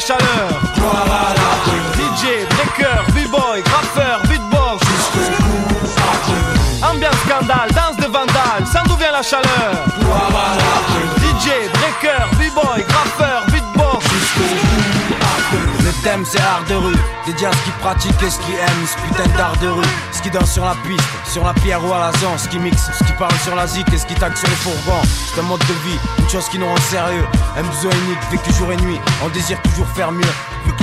chaleur. DJ, breaker, b-boy, graffeur, beatbox. Ambiance scandale, danse de vandale, sans d'où vient la chaleur. DJ, breaker, b-boy, graffeur, C'est art de rue, dédié à ce qui pratique et ce qui aime, ce putain d'art de rue, ce qui danse sur la piste, sur la pierre ou à la zone, ce qui mixe, ce qui parle sur la zik et ce qui tague sur les fourgons. C'est un mode de vie, une chose qui nous rend sérieux, un besoin unique, vécu jour et nuit, on désire toujours faire mieux,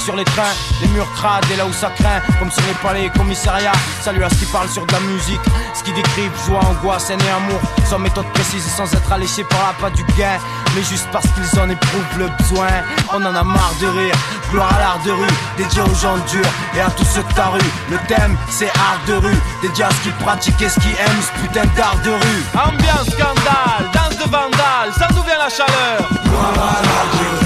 sur les trains, les murs crades et là où ça craint, comme sur les palais et commissariats. Salut à ce qui parle sur de la musique, ce qui décrit joie, angoisse, haine et amour, sans méthode précise et sans être alléché par la pas du gain, mais juste parce qu'ils en éprouvent le besoin. On en a marre de rire, gloire à l'art de rue, dédié aux gens durs et à tous ceux de ta rue. Le thème c'est art de rue, dédié à ce qui pratique et ce qui aime ce putain d'art de rue. Ambiance scandale, danse de vandale, ça nous vient la chaleur. DJ,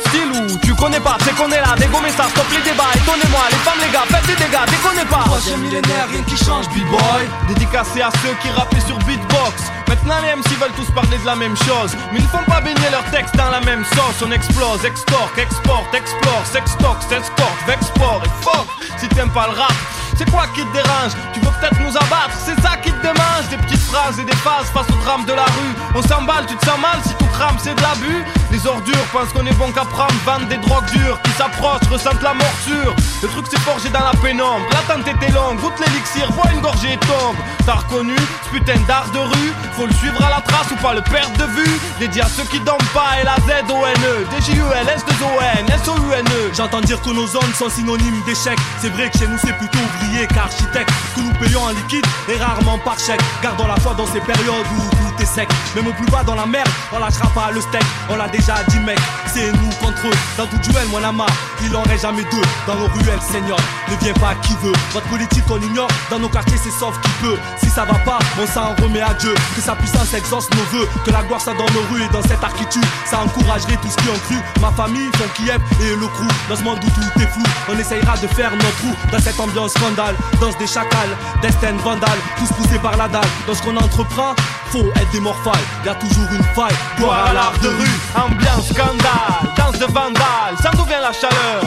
style tu connais pas C'est qu'on est là, dégommez ça, stop les débats Étonnez-moi, les femmes, les gars, faites des dégâts, déconnez pas. Troisième millénaire, rien qui change, b-boy. Dédicacé à ceux qui rappaient sur beatbox. Maintenant les MC veulent tous parler de la même chose. Mais ils ne font pas baigner leurs textes dans la même sauce. On explose, extorque, exporte, explore, sextox, s'escorte, vexport et fuck Si t'aimes pas le rap c'est quoi qui te dérange? Tu veux peut-être nous abattre, c'est ça qui te démange. Des petites phrases et des phases face au drame de la rue. On s'emballe, tu te sens mal si tout crame, c'est de l'abus. Les ordures pensent qu'on est bon qu'à prendre Vendent des drogues dures. Qui s'approchent, ressentent la morsure. Le truc s'est forgé dans la pénombre. L'attente était longue, goûte l'élixir, bois une gorgée et tombe. T'as reconnu ce putain d'art de rue. Faut le suivre à la trace ou pas le perdre de vue. Dédié à ceux qui dorment pas et la Z-O-N-E D-J-U-L, S-2-O-N, S-O-U-N-E J'entends dire que nos zones sont synonymes d'échec. C'est vrai que chez nous c'est plutôt ouvrier qu'architecte. Que nous payons en liquide et rarement par chèque. Gardons la foi dans ces périodes où tout est sec. Même au plus bas dans la merde, on lâchera pas le steak. On l'a déjà dit, mec. C'est nous contre eux. Dans tout duel, moi la marre. Il en reste jamais deux. Dans nos ruelles, Seigneur, ne viens pas qui veut. Votre politique, on ignore. Dans nos quartiers, c'est sauf qui peut. Si ça va pas, on s'en remet à Dieu. Que sa puissance exauce nos voeux. Que la gloire soit dans nos rues et dans cette architecture. Ça encouragerait tout ce qui ont cru. Ma famille, son Kiev et le crew. Dans ce monde où tout est flou, on essayera de faire notre trou. Dans cette ambiance danse des chacals, destin vandale, tous poussés par la dalle. Dans ce qu'on entreprend, faut être des morphales. Y a toujours une faille. Gloire à l'art de rue. Ambiance scandale, danse de vandale, ça d'où vient la chaleur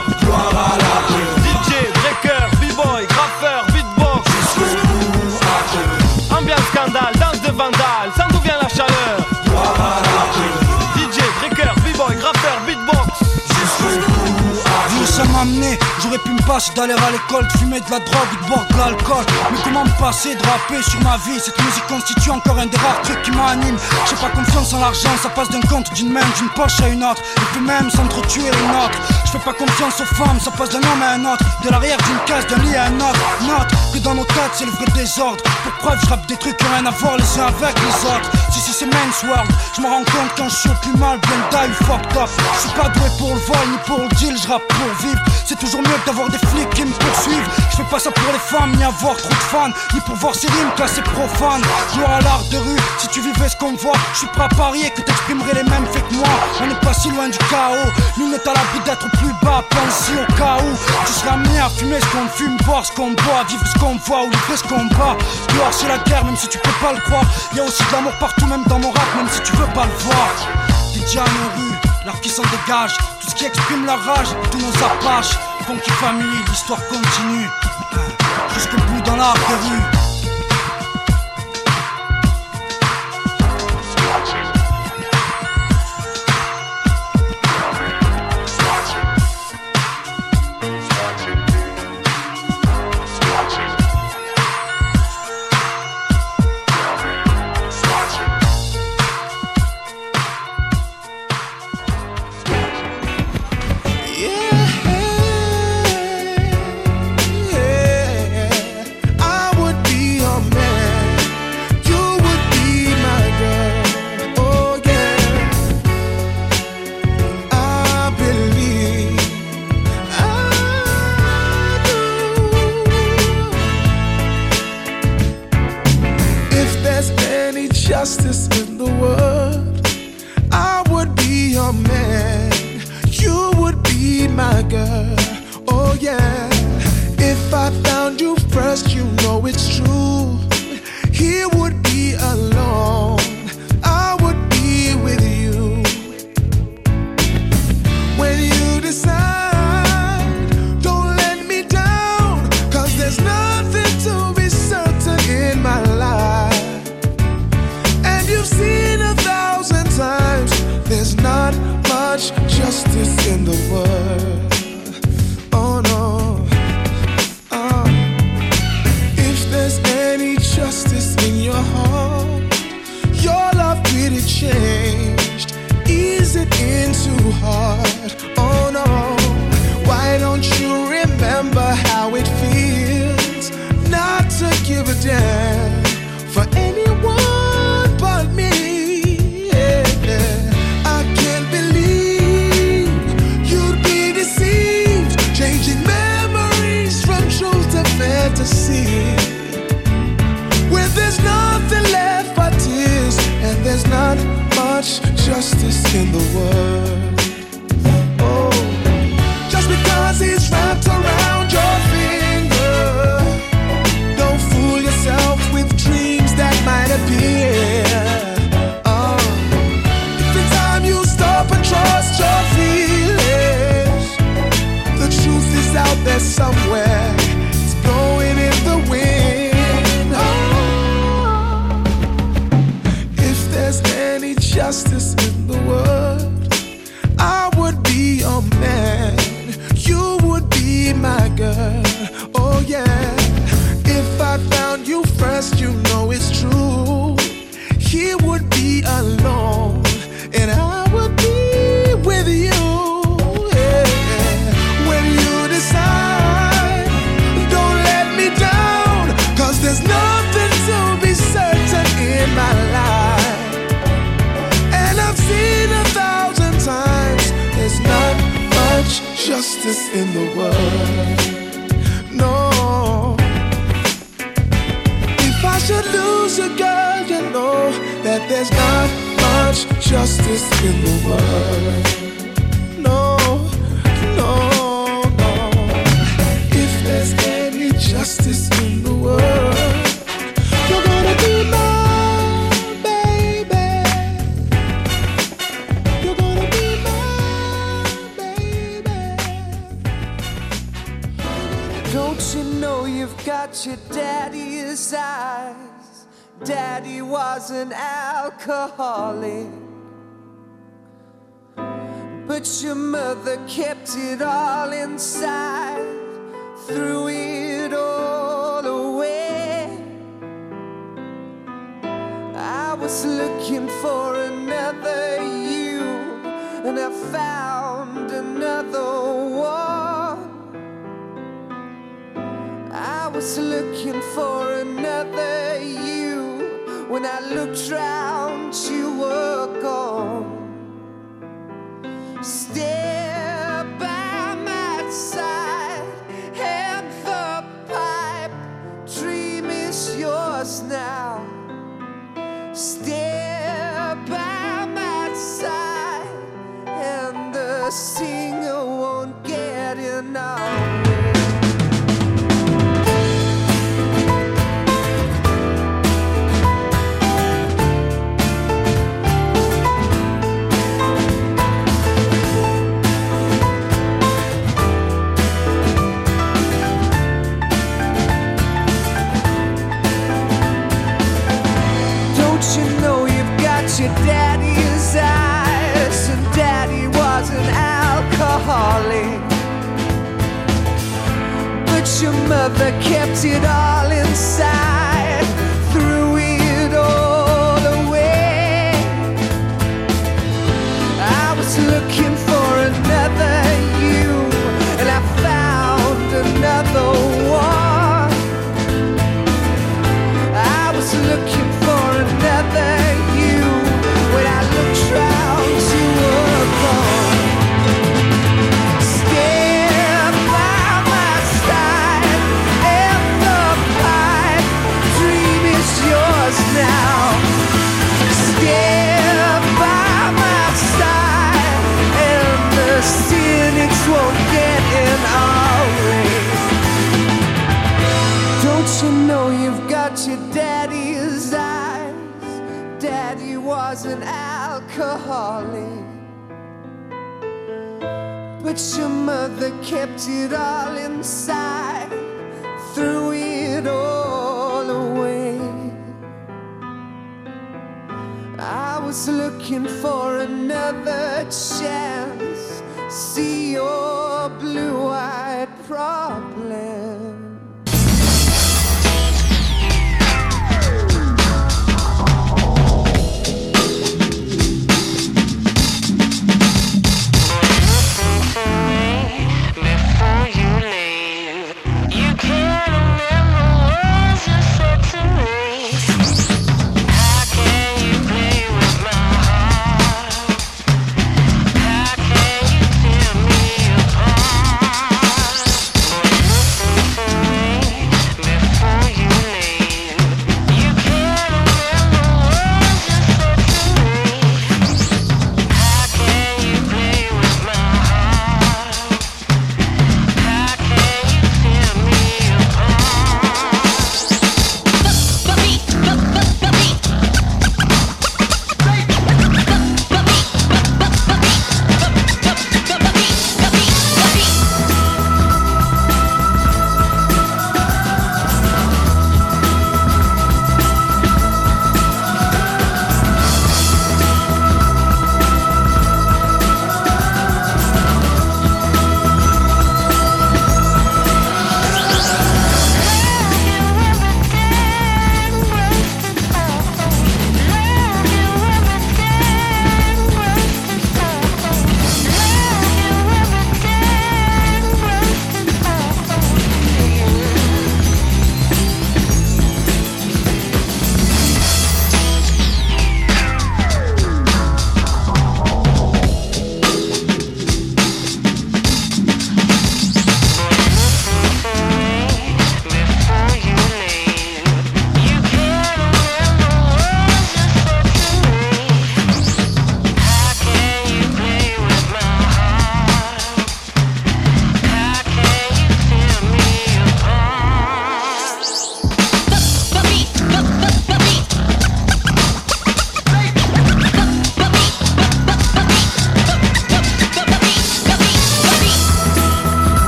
DJ, breaker, b-boy, graffeur, beatbox Ambiance scandale, J'aurais pu me passer d'aller à l'école, de fumer de la drogue ou de boire de l'alcool. Mais comment me passer de rapper sur ma vie? Cette musique constitue encore un des rares trucs qui m'anime. J'ai pas confiance en l'argent, ça passe d'un compte, d'une main, d'une poche à une autre. Et puis même s'entretuer une autre. Je fais pas confiance aux femmes, ça passe d'un homme à un autre. De l'arrière d'une case, d'un lit à un autre. Note que dans nos têtes c'est le vrai désordre je rappe des trucs qui ont rien à voir les uns avec les autres. Si si c'est men's world, je me rends compte quand je suis plus mal, bien die fucked up. Je suis pas doué pour le vol ni pour le deal, je rappe pour vivre. C'est toujours mieux d'avoir des flics qui me poursuivent. Je fais pas ça pour les femmes, ni avoir trop de fans Ni pour voir ces rimes classées profanes. Gloire à l'art de rue, si tu vivais ce qu'on voit. Je suis prêt à parier que t'exprimerais les mêmes faits que moi. On n'est pas si loin du chaos. Nous n'est à l'abri d'être plus bas, pense au cas où. Tu seras amené à fumer ce qu'on fume, boire ce qu'on boit Vivre ce qu'on voit ou livrer ce qu'on bat c'est la guerre, même si tu peux pas le croire. Y a aussi de l'amour partout, même dans mon rap, même si tu veux pas le voir. DJ rues, l'art qui s'en dégage. Tout ce qui exprime la rage, tous nos apaches. Funky Family, l'histoire continue. Jusqu'au bout dans de rue justice. justice in the world. greatest in the world. No. If I should lose you, girl, you know that there's not much justice in the world. Daddy was an alcoholic. But your mother kept it all inside, threw it all away. I was looking for another you, and I found another one. I was looking for another you. When I looked round, you were gone. Stay That kept it all. kept it all inside, threw it all away. I was looking for another chance, see your blue eyed problem.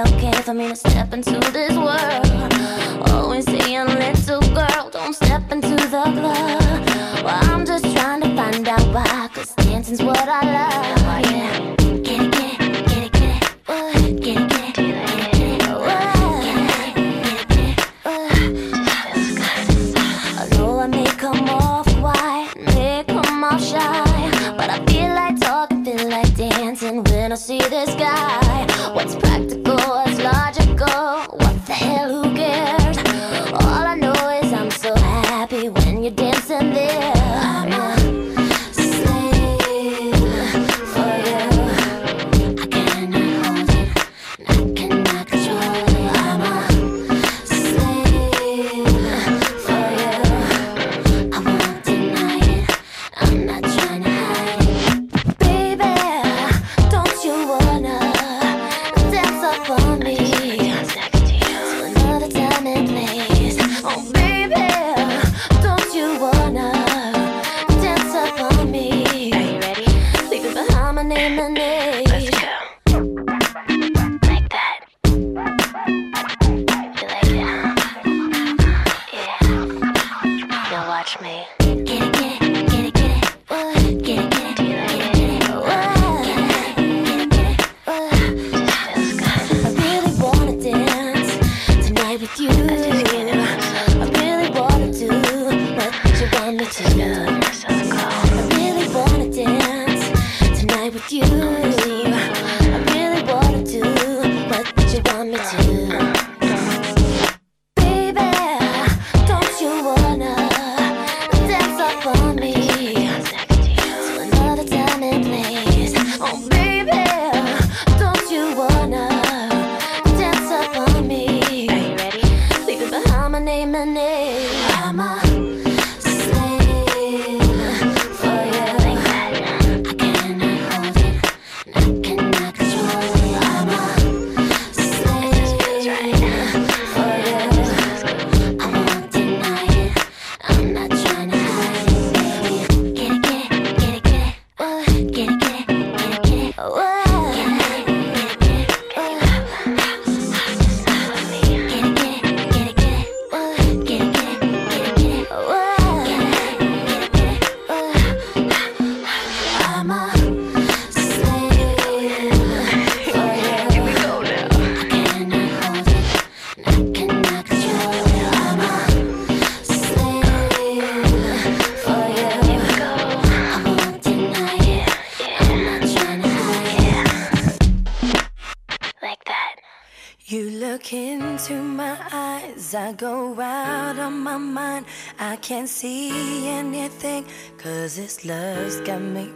okay for me to step into this world. Always saying.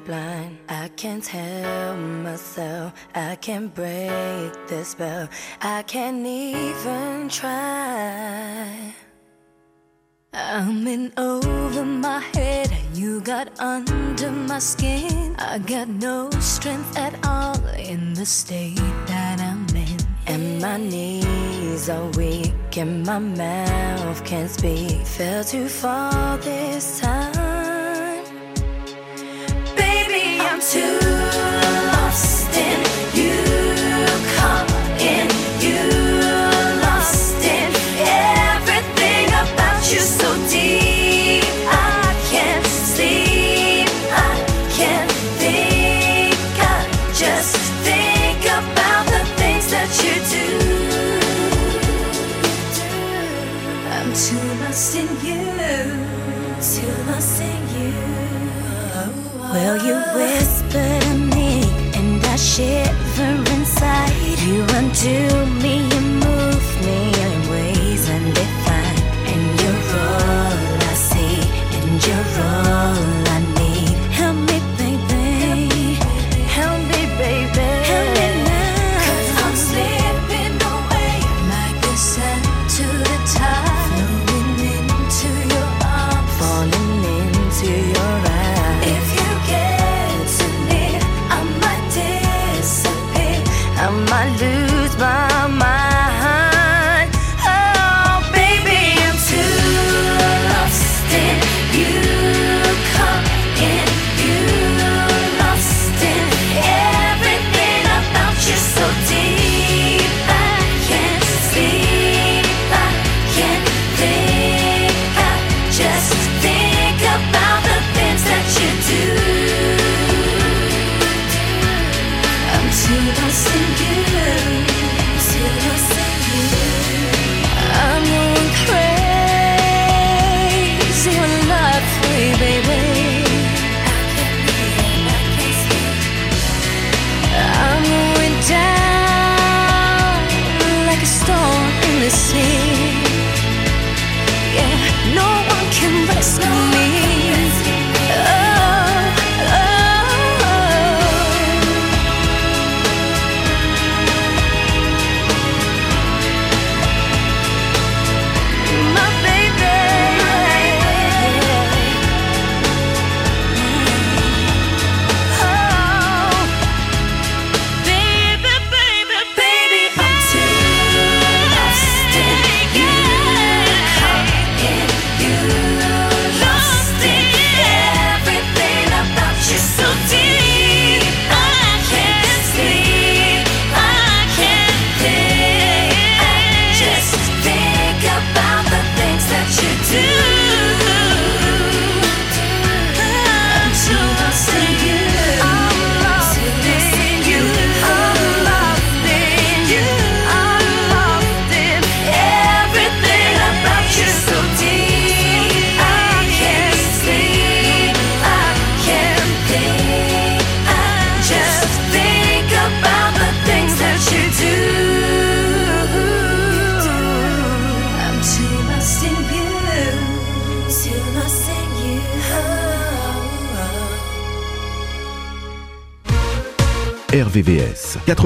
blind. I can't tell myself. I can't break the spell. I can't even try. I'm in over my head. You got under my skin. I got no strength at all in the state that I'm in. And my knees are weak, and my mouth can't speak. Fell too far this time.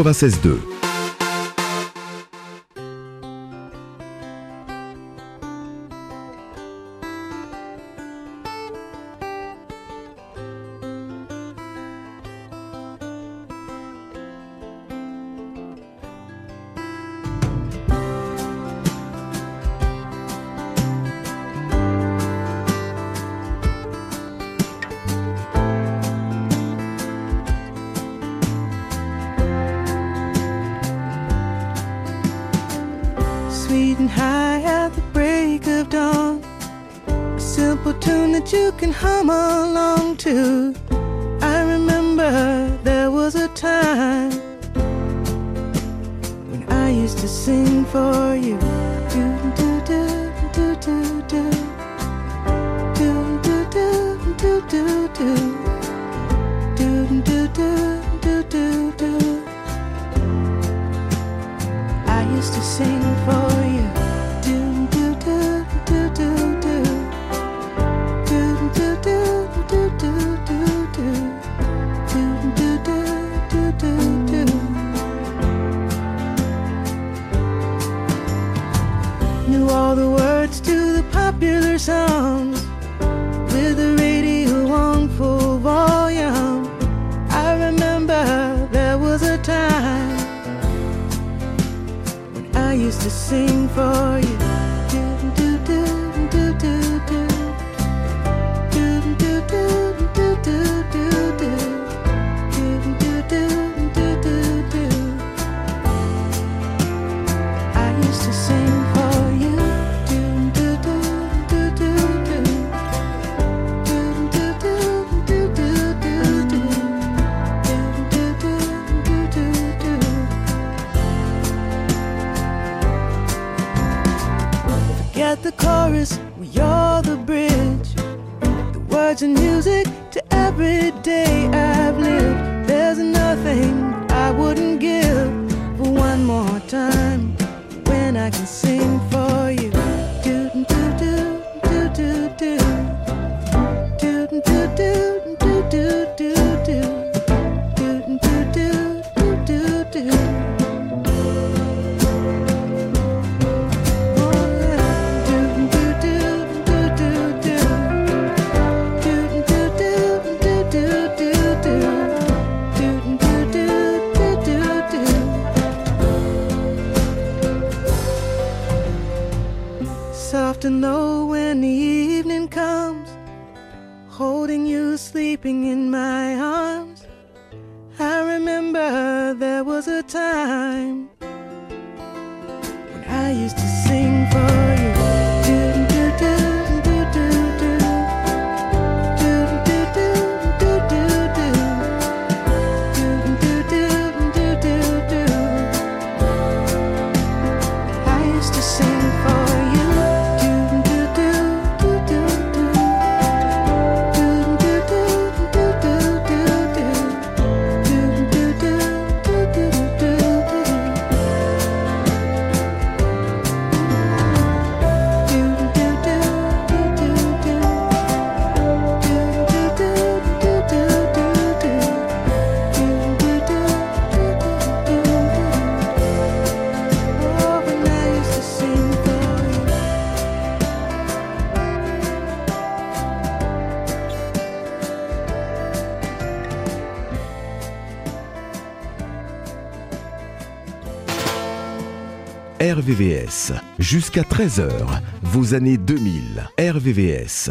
96.2. can hum along. touching music to every day I've lived. There's nothing I wouldn't give for one more time when I can sing for. sleeping in my arms. I remember there was a time. RVVS. Jusqu'à 13h, vos années 2000. RVVS.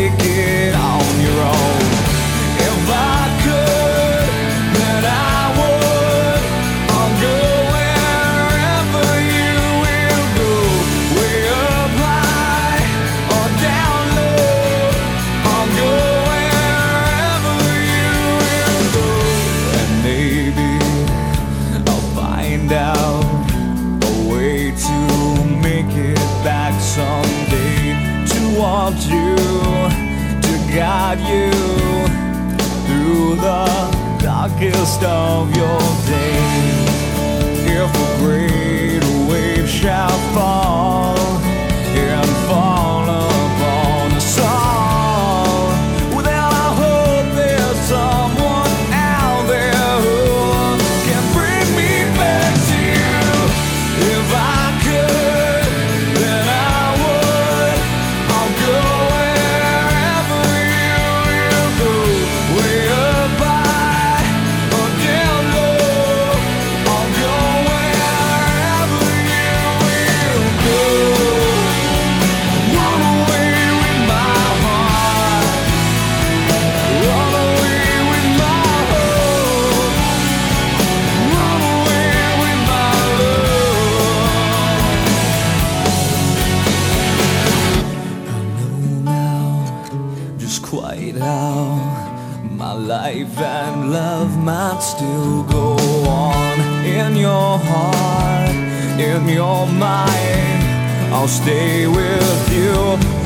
life and love might still go on in your heart, in your mind. I'll stay with you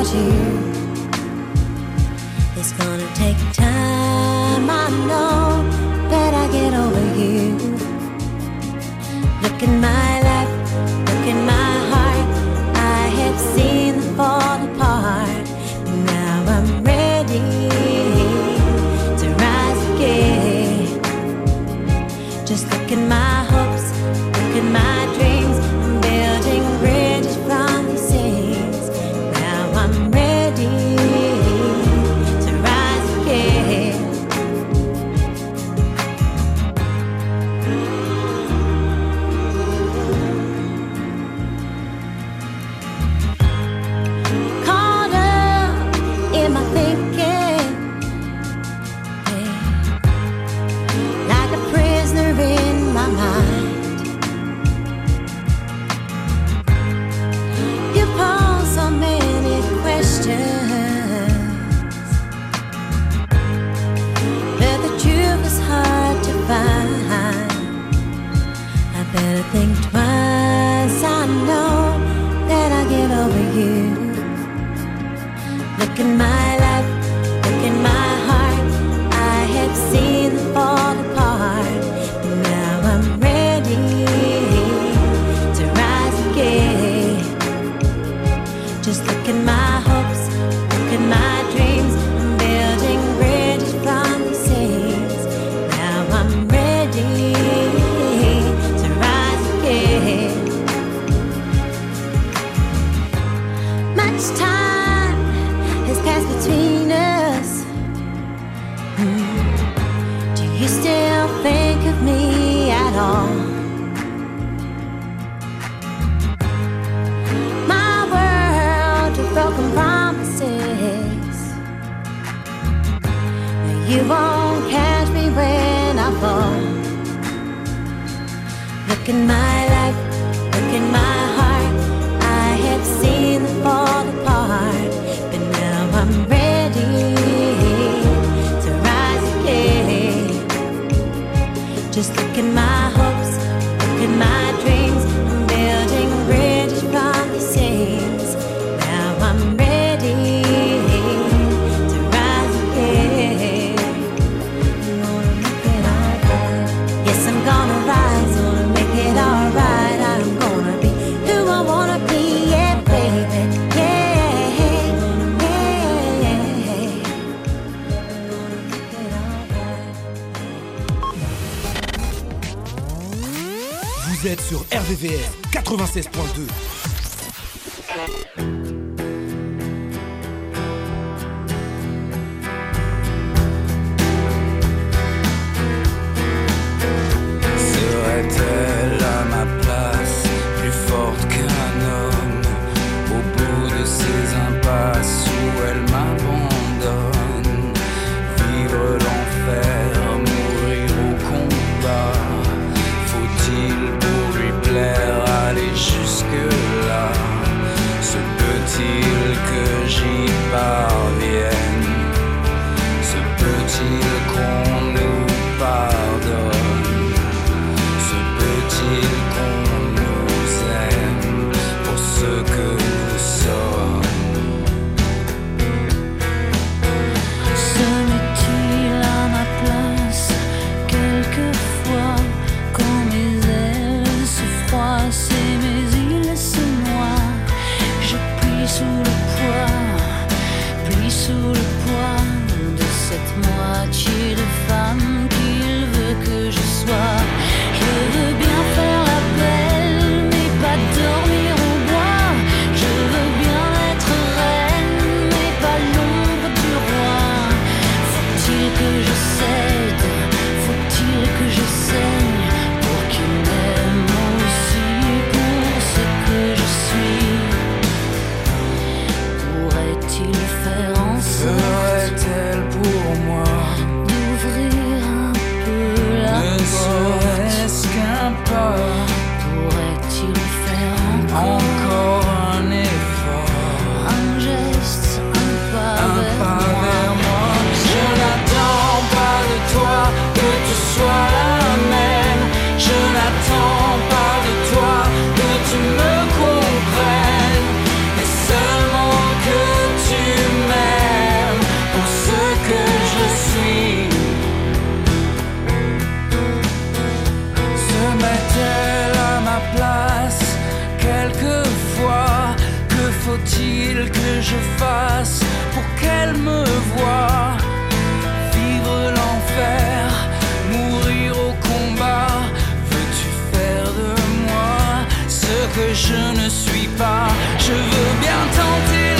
at you. It's gonna take time, I know, but I get over you. Look at my life, look at my taking my VVR 96.2. que je ne suis pas. Je veux bien tenter.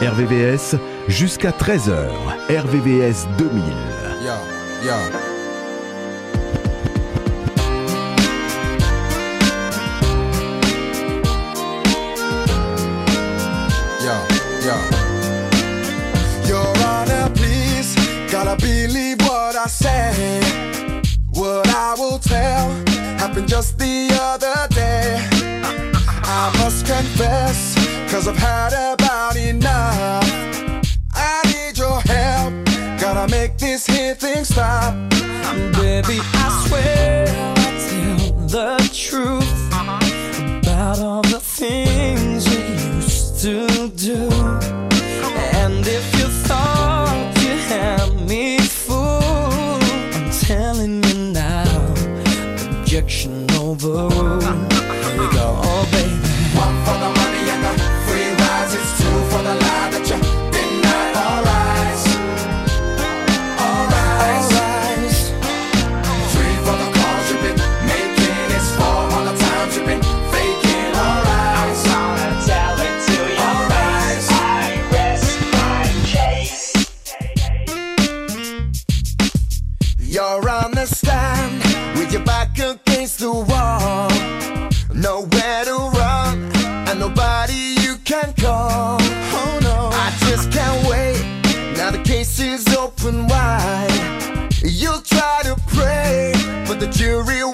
RVVS jusqu'à 13h. RVVS 2000. Yeah, yeah. said what I will tell happened just the other day. I must confess, cause I've had a enough. I need your help. Gotta make this here thing stop. Baby, I swear I'll tell the truth about all the things we used to do. And if you thought you had me fooled, I'm telling you now, objection overruled. the jury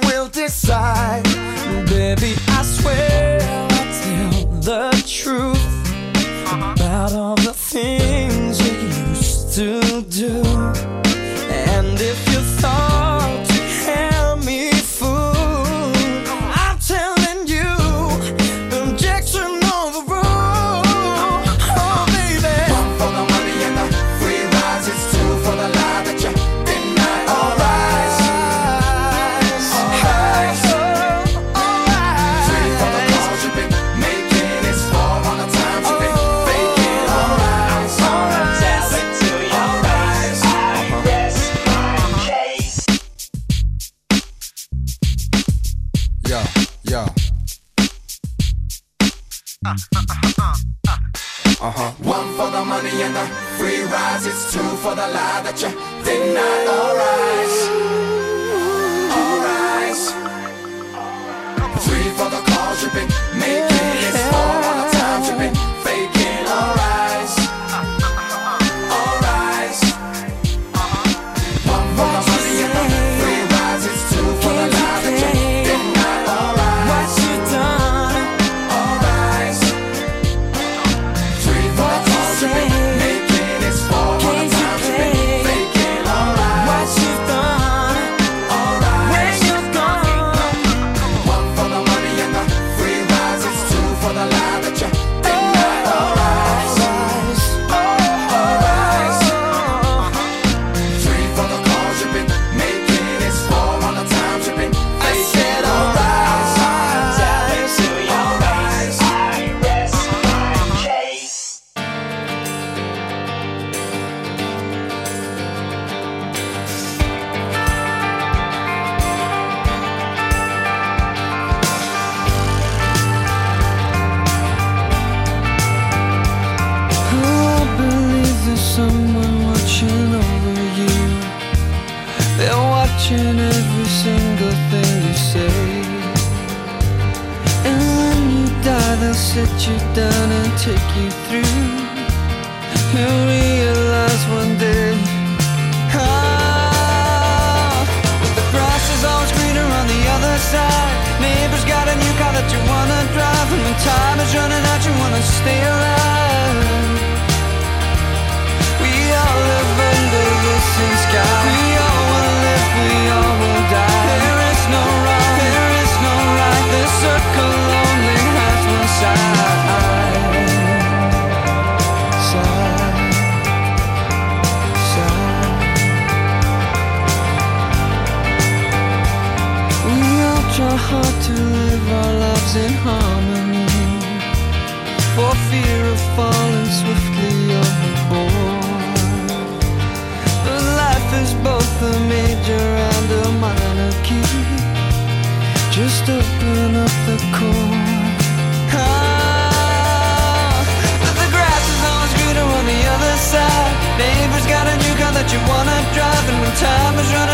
you down and take you through. You'll realize one day. Ah, that the grass is always greener on the other side. Neighbor's got a new car that you wanna drive, and when time is running out, you wanna stay alive. We all live under the same sky. Time is running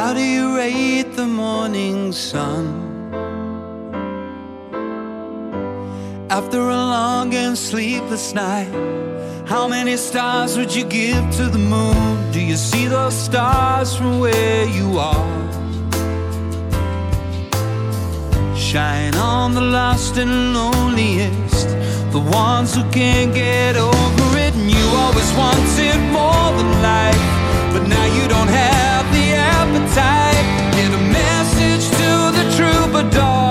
How do you rate the morning sun? After a long and sleepless night, how many stars would you give to the moon? Do you see those stars from where you are? Shine on the lost and loneliest, the ones who can't get over it. And you always wanted more than life, but now you don't have troubadour.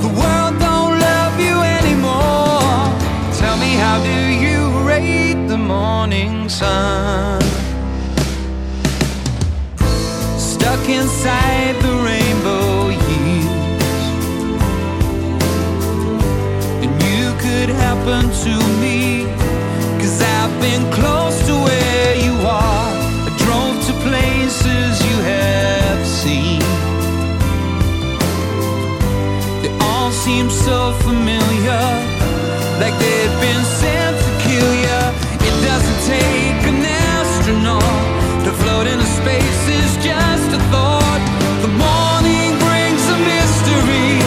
The world don't love you anymore. Tell me, how do you rate the morning sun? Stuck inside the rainbow years, and you could happen to me. Cause I've been close to where They all seem so familiar, like they've been sent to kill you. It doesn't take an astronaut to float into space, is just a thought. The morning brings a mystery,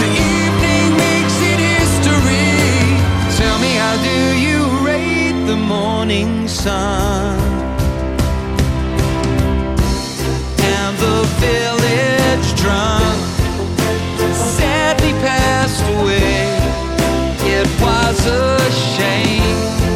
the evening makes it history. Tell me, how do you rate the morning sun? was a shame.